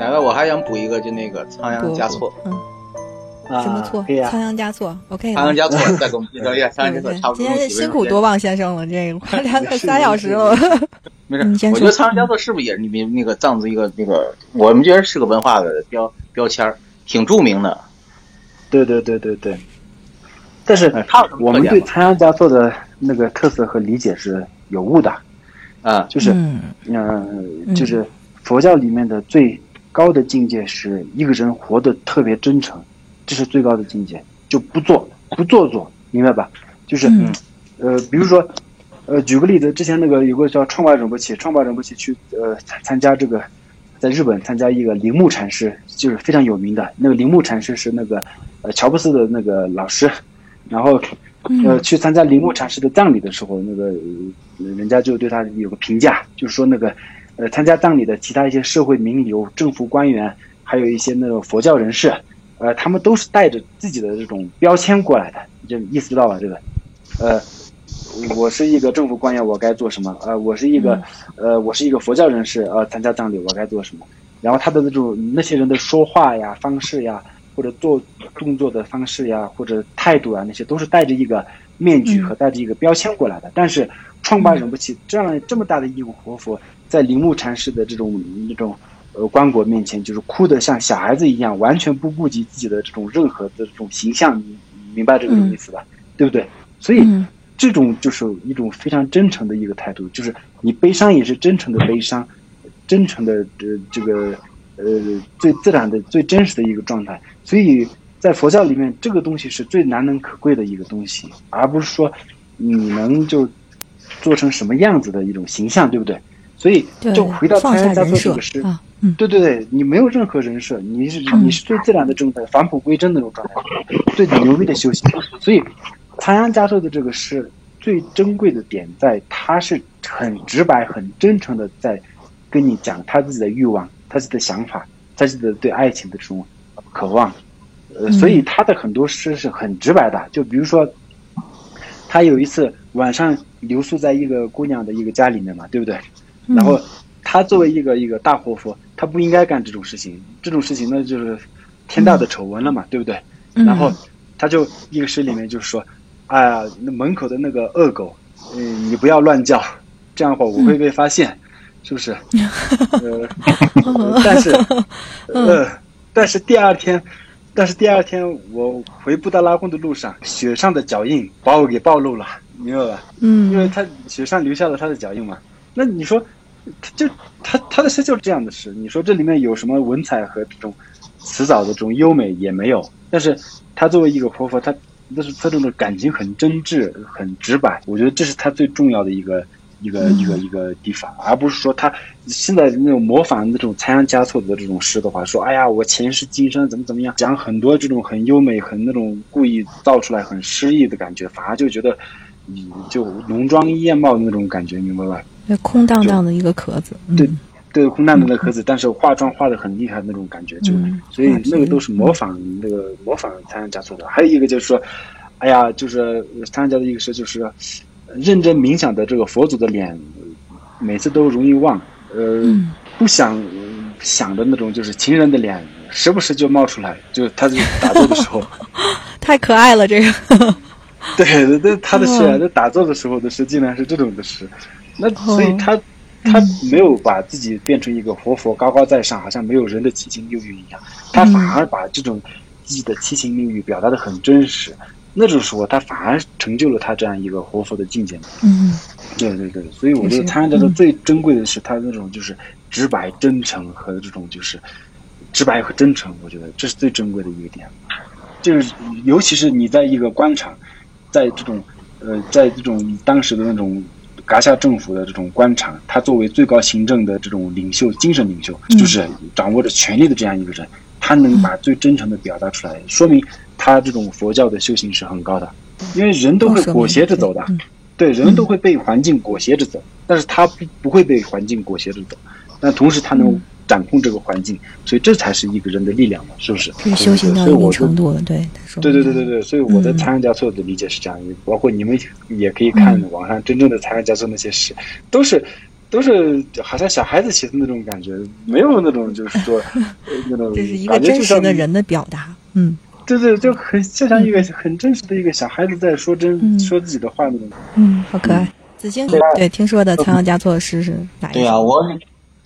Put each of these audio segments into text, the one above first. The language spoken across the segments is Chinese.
行，奶，我还想补一个，就那个仓央嘉措，嗯，啊，什么错仓央嘉措，OK 仓央。嘉措再给我们介绍一下仓央嘉措，差不多今天辛苦多旺先生了，这个快聊了是仨小时了。没事，我觉得仓央嘉措是不是也是你们那个藏族一个那个，我们觉得是个文化的标标签儿，挺著名的。对对对对对。但是哎他我们对仓央嘉措的那个特色和理解是有误的，啊，就是嗯嗯，就是佛教里面的最高的境界是一个人活得特别真诚，这是最高的境界，就不做不做作，明白吧？就是嗯。呃，比如说，呃，举个例子，之前那个有个叫创巴仁波切，创巴仁波切去呃参参加这个，在日本参加一个铃木禅师，就是非常有名的那个铃木禅师是那个呃乔布斯的那个老师，然后呃去参加铃木禅师的葬礼的时候，那个呃人家就对他有个评价，就是说那个呃参加葬礼的其他一些社会名流、政府官员，还有一些那种佛教人士，呃，他们都是带着自己的这种标签过来的，这意思知道吧？这个，呃，我是一个政府官员，我该做什么？呃，我是一个，呃，我是一个佛教人士，呃，参加葬礼我该做什么？然后他的那种那些人的说话呀、方式呀，或者做动作的方式呀，或者态度啊，那些都是带着一个面具和带着一个标签过来的。但是创办人不起这样这么大的义务活佛，在铃木禅师的这种那种呃棺椁面前，就是哭得像小孩子一样，完全不顾及自己的这种任何的这种形象，你你明白这个意思吧？对不对？所以。嗯这种就是一种非常真诚的一个态度，就是你悲伤也是真诚的悲伤，真诚的呃这个呃最自然的、最真实的一个状态。所以在佛教里面，这个东西是最难能可贵的一个东西，而不是说你能就做成什么样子的一种形象，对不对？所以就回到放仓央嘉措这个诗，对对对，你没有任何人设，你是嗯你是最自然的状态，返璞归真的那种状态，最牛逼的修行。所以，仓央嘉措的这个诗最珍贵的点在，他是很直白、很真诚的在跟你讲他自己的欲望、他自己的想法、他自己的对爱情的这种渴望。呃，所以他的很多诗是很直白的，就比如说，他有一次晚上留宿在一个姑娘的一个家里面嘛，对不对？然后他作为一个一个大活佛，他不应该干这种事情，这种事情那就是天大的丑闻了嘛，对不对？嗯然后他就一个诗里面就是说，哎呀，那门口的那个恶狗，嗯，你不要乱叫，这样的话我会被发现，是不是？呃，呃但是，呃，但是第二天，但是第二天我回布达拉宫的路上，雪上的脚印把我给暴露了，明白吧？嗯因为嗯他雪上留下了他的脚印嘛。那你说，他就他他的诗就是这样的诗，你说这里面有什么文采和这种辞藻的这种优美也没有，但是他作为一个活佛，他那是他这种感情很真挚、很直白，我觉得这是他最重要的一个。一个一个一个地方，而不是说他现在那种模仿那种仓央嘉措的这种诗的话，说哎呀，我前世今生怎么怎么样，讲很多这种很优美、很那种故意造出来很诗意的感觉，反而就觉得你就浓妆艳貌的那种感觉，明白吧？对空荡荡的一个壳子。嗯对对，空荡荡的壳子，但是化妆化的很厉害那种感觉，就、嗯所以那个都是模仿那个模仿仓央嘉措的。还有一个就是说，哎呀，就是仓央嘉措一个是就是说认真冥想的这个佛祖的脸，每次都容易忘，呃，嗯不想呃想的那种就是情人的脸，时不时就冒出来，就他就打坐的时候。太可爱了，这个。对 对对，他的诗啊，嗯在打坐的时候的诗，竟然是这种的诗，那哦。所以他他没有把自己变成一个活佛，高高在上，好像没有人的七情六欲一样，他反而把这种自己的七情六欲表达的很真实，那种时候他反而成就了他这样一个活佛的境界嘛。嗯。对对对，所以我觉得参加者嗯。最珍贵的是他那种就是直白、真诚和这种就是直白和真诚，我觉得这是最珍贵的一个点。就是尤其是你在一个官场，在这种呃，在这种当时的那种噶夏政府的这种官场，他作为最高行政的这种领袖、精神领袖，嗯。就是掌握着权力的这样一个人，他能把最真诚的表达出来，说明他这种佛教的修行是很高的。因为人都会裹挟着走的，嗯。对，人都会被环境裹挟着走，但是他不不会被环境裹挟着走，但同时他能嗯掌控这个环境，所以这才是一个人的力量嘛，是不是？可以修行到一定程度了，对他说。对对对对对，所以我的嗯残阳加措的理解是这样，包括你们也可以看嗯网上真正的残阳加措那些诗，都是都是好像小孩子写的那种感觉，没有那种就是说呃 那种这是一个真实的，人的表达，嗯对对，就很就像一个很真实的一个小孩子在说真、嗯说自己的话那种。嗯，好可爱。子清，对对，听说的仓央嘉措的诗是哪一首？对啊，我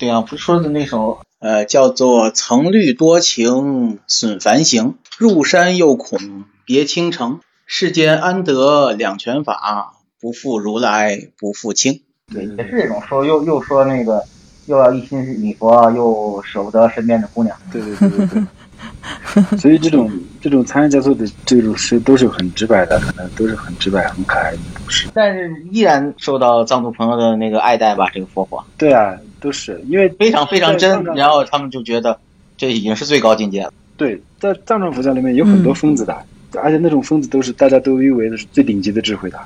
对啊，不是说的那首呃叫做“曾虑多情损繁行，入山又恐别倾城。世间安得两全法？不负如来不负卿。”对，也是这种说，又又说那个又要一心礼佛，又舍不得身边的姑娘。对对对对对。所以这种这种残阳加措的这种诗都是很直白的，可能都是很直白、很可爱的东西。但是依然受到藏族朋友的那个爱戴吧，这个佛法对啊，都是因为非常非常真，然后他们就觉得这已经是最高境界了。对，在藏传佛教里面有很多嗯疯子的，而且那种疯子都是大家都誉为的是最顶级的智慧的，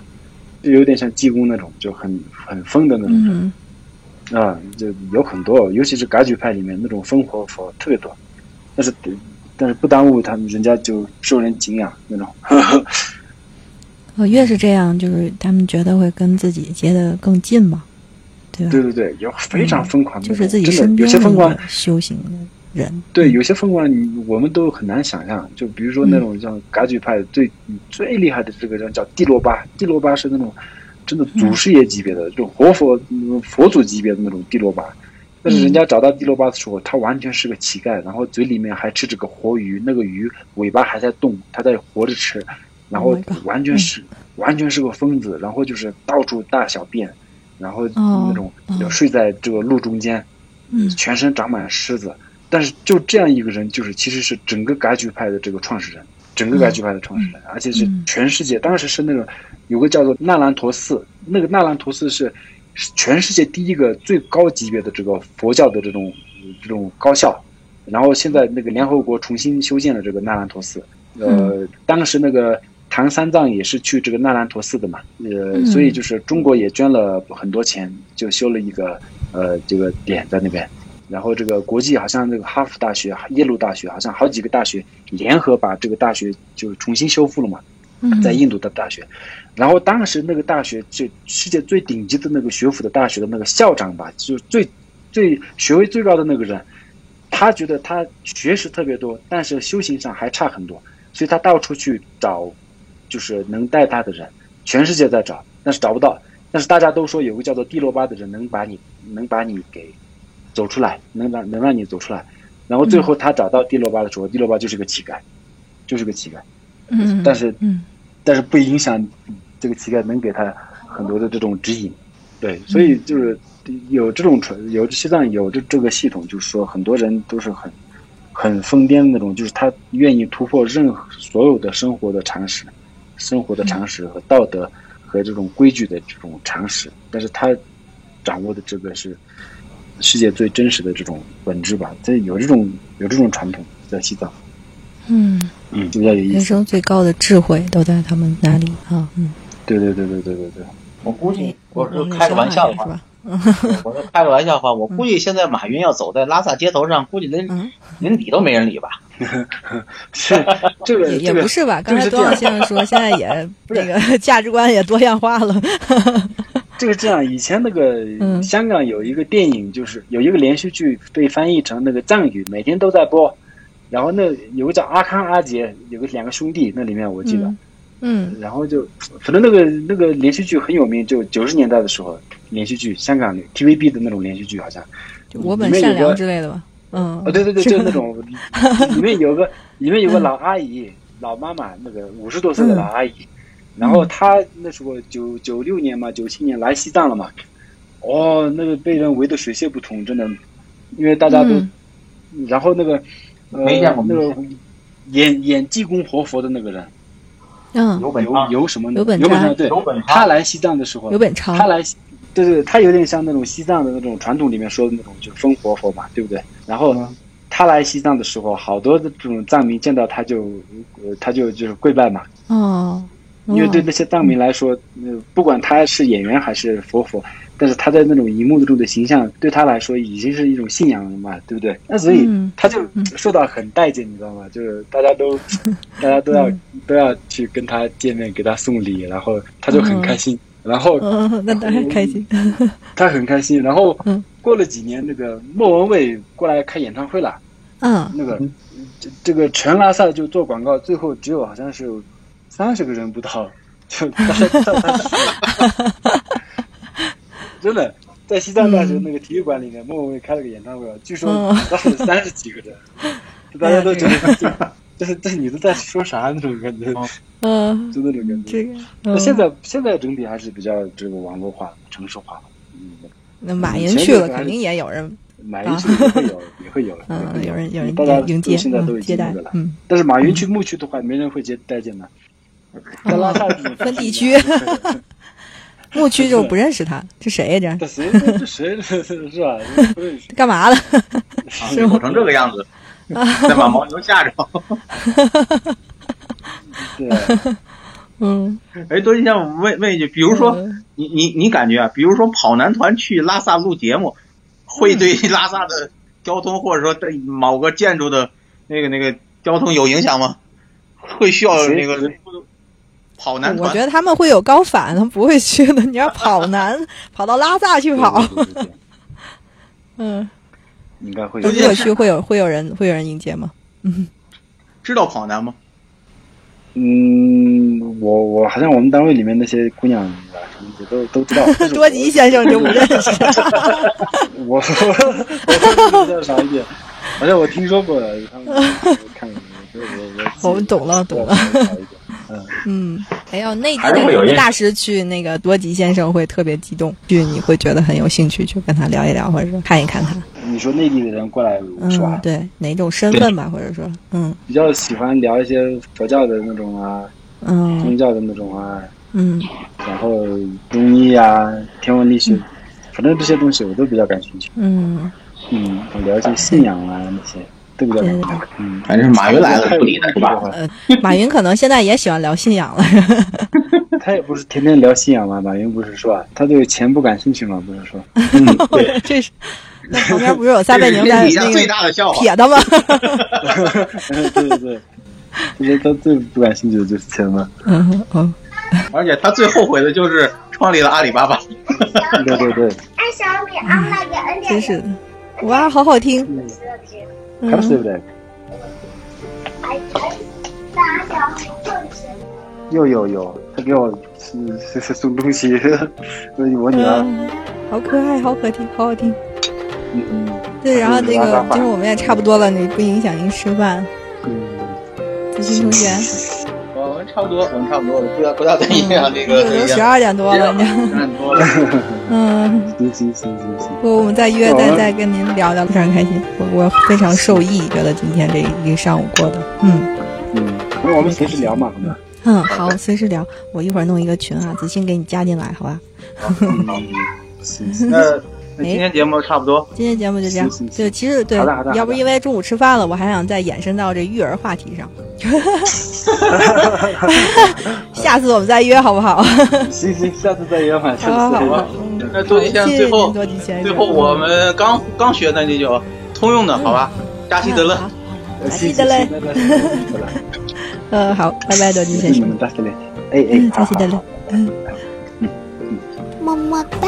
就有点像济公那种，就很很疯的那种人嗯啊、就有很多，尤其是噶举派里面那种疯活佛特别多，但是但是不耽误他们人家就受人敬仰那种。我，越是这样，就是他们觉得会跟自己接得更近嘛，对吧？对对对，有非常疯狂的，嗯就是自己有身边有些疯狂，修行的人。对，有些疯狂你我们都很难想象。就比如说那种像噶举派最最厉害的这个人叫帝罗巴，帝罗巴是那种真的祖师爷级别的，这种活佛嗯佛祖级别的那种帝罗巴。但是人家找到帝罗巴的时候，他完全是个乞丐，然后嘴里面还吃着个活鱼，那个鱼尾巴还在动，他在活着吃，然后 Oh 完全是、完全是个疯子，然后就是到处大小便，然后哦那种睡在这个路中间，嗯。全身长满虱子。但是就这样一个人，就是其实是整个噶举派的这个创始人，整个噶举派的创始人，而且是嗯。全世界，当时是那种有个叫做纳兰陀寺，那个纳兰陀寺是是全世界第一个最高级别的这个佛教的这种这种高校，然后现在那个联合国重新修建了这个纳兰陀寺，呃，当时那个唐三藏也是去这个纳兰陀寺的嘛，呃，嗯。所以就是中国也捐了很多钱，就修了一个呃这个点在那边。然后这个国际好像那个哈佛大学、耶鲁大学，好像好几个大学联合把这个大学就重新修复了嘛，嗯在印度的大学。然后当时那个大学就世界最顶级的那个学府的大学的那个校长吧，就最最学位最高的那个人，他觉得他学识特别多，但是修行上还差很多，所以他到处去找，就是能带他的人，全世界在找，但是找不到。但是大家都说有个叫做帝罗巴的人能把你能把你给走出来，能让能让你走出来。然后最后他找到帝罗巴的时候，帝罗巴就是个乞丐，就是个乞丐。嗯，但是嗯但是不影响这个乞丐能给他很多的这种指引。对，所以就是有这种传，有西藏有这这个系统，就是说很多人都是很很疯癫的那种，就是他愿意突破任何所有的生活的常识、生活的常识和道德和这种规矩的这种常识，但是他掌握的这个是世界最真实的这种本质吧。这有这种有这种传统在西藏，嗯，嗯，就比较有意思。人生最高的智慧都在他们那里啊，嗯，对对对对对对对。我估计，我是开个玩笑的话，是吧？我说开个玩笑的话，我估计现在马云要走在拉萨街头上，估计连嗯，连理都没人理吧。是 这个也不是吧？刚才多少先生说，现在也那个价值观也多样化了。这个这样，以前那个嗯香港有一个电影，就是有一个连续剧被翻译成那个藏语，每天都在播。然后那有个叫阿康阿杰，有个两个兄弟，那里面我记得。嗯。嗯。然后就反正那个那个连续剧很有名，就九十年代的时候，连续剧香港 TVB 的那种连续剧好像。就我本善良之类的吧。嗯，哦，对对对，就是 那种，里面有个里面有个老阿姨，老妈妈，那个五十多岁的老阿姨，然后她那时候九九六年嘛，九七年来西藏了嘛，哦，那个被人围得水泄不通，真的，因为大家都，嗯。然后那个呃没见过那个演演济公活佛的那个人，嗯，有本游昌，游什么呢？游本昌游本昌对。有本，他，来西藏的时候，有本昌他来对对，他有点像那种西藏的那种传统里面说的那种，就是风活佛嘛，对不对？然后呢，他来西藏的时候，好多的这种藏民见到他就，呃，他就就是跪拜嘛，哦，因为对那些藏民来说，呃，不管他是演员还是佛佛，但是他在那种荧幕中的形象，对他来说已经是一种信仰了嘛，对不对？那所以嗯他就受到很待见，你知道吗？就是大家都 大家都要都要去跟他见面，给他送礼，然后他就很开心，然后嗯，那当然开心。他很开心，然后嗯。过了几年，那个莫文蔚过来开演唱会了，嗯，那个。这这个全拉萨就做广告，最后只有好像是有三十个人不到，就大家到他去了真的。在西藏大学那个体育馆里面，莫文蔚开了个演唱会，据说嗯当时三十几个人，大家都觉得 这这这你都在说啥那种感觉，嗯，就那种感觉。这个，那嗯现在现在整体还是比较这个网络化、城市化了。嗯，那马云去了，肯定也有人，马云去也会有，也会有，也嗯，会有人有人大家迎接，现在都嗯接待已经那个了，。嗯，但是马云去牧区的话，没人会接待见的。在拉萨分地区，牧区就不认识他，这谁呀？这这谁这谁这是吧？不认识。干嘛的？啊你吼成这个样子，再把 牦牛吓着。对，嗯，哎，多吉先，我问问一句，比如说嗯你你你感觉啊，比如说跑男团去拉萨录节目，会对拉萨的交通或者说对某个建筑的那个那个交通有影响吗？会需要那个跑男团我觉？得他们会有高反，他们不会去的。你要跑男，跑到拉萨去跑，对对对对 嗯，应该会有对。热区会有会有人会有人迎接吗？嗯知道跑男吗？嗯，我我好像我们单位里面那些姑娘啊什么的都都知道。多吉先生就不认识。我我我比较少一点，反正我听说过的，他们我看过，我我我们懂了懂了。嗯，嗯，还有内地还是会有印的大师去那个多吉先生会特别激动，去你会觉得很有兴趣去跟他聊一聊，或者说看一看他。你说内地的人过来是吧嗯，？对，哪种身份吧，或者说，嗯比较喜欢聊一些佛教的那种啊，嗯宗嗯教的那种啊，嗯然后中医啊、天文历史，反正这些东西我都比较感兴趣。嗯，嗯，我了解信仰啊那些都比较感兴趣。嗯，反正马云来了不理他是吧？呃，马云可能现在也喜欢聊信仰了。他也不是天天聊信仰嘛，马云不是说啊，他对钱不感兴趣吗，不是说。嗯，对，这是，那旁边不是有撒贝宁在那个大的笑话。撇他吗？对对对，就是他最不感兴趣的就是钱嘛。嗯嗯，而且他最后悔的就是创立了阿里巴巴。对对对，真是的，哇，好好听。嗯，看对不对？又有有，他给我是是是送东西，所以我女儿，嗯，好可爱，好可听，好好听。嗯对，然后那个拉萨话今儿我们也差不多了，你不影响您吃饭。嗯，子欣同学，差不多，我们差不多了，不要不要再影响这个都十二点多了，你看，看多了。嗯，行行行行行，不，我们再约，再再跟您聊聊，非常开心，我我非常受益，觉得今天这一个上午过的，嗯。嗯，那我们随时聊嘛，好吗？嗯，好，随时聊，我一会儿弄一个群啊，子欣给你加进来，好吧？嗯，行行，那那今天节目差不多，今天节目就这样。行行，行。对，其实对要不因为中午吃饭了，我还想再延伸到这育儿话题上，下次我们再约好不好？行行，下次再约嘛，下好好好次再约。，嗯那多吉先最后最后我们刚刚学的那就通用的，好吧？扎西德勒。嗯好呃记得嘞行行行那那好了，呃，好，拜拜，多吉先生你们。扎西嘞，哎哎嗯，，好好扎西德勒嗯。，嗯。么么哒，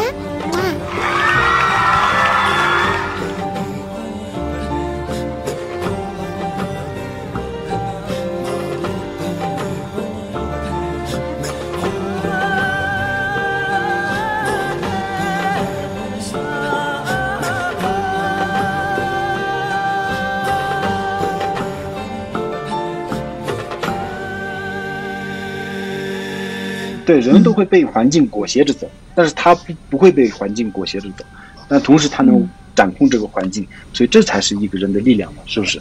对，人都会被环境裹挟着走，但是他不不会被环境裹挟着走，但同时他能掌控这个环境，所以这才是一个人的力量嘛，是不是？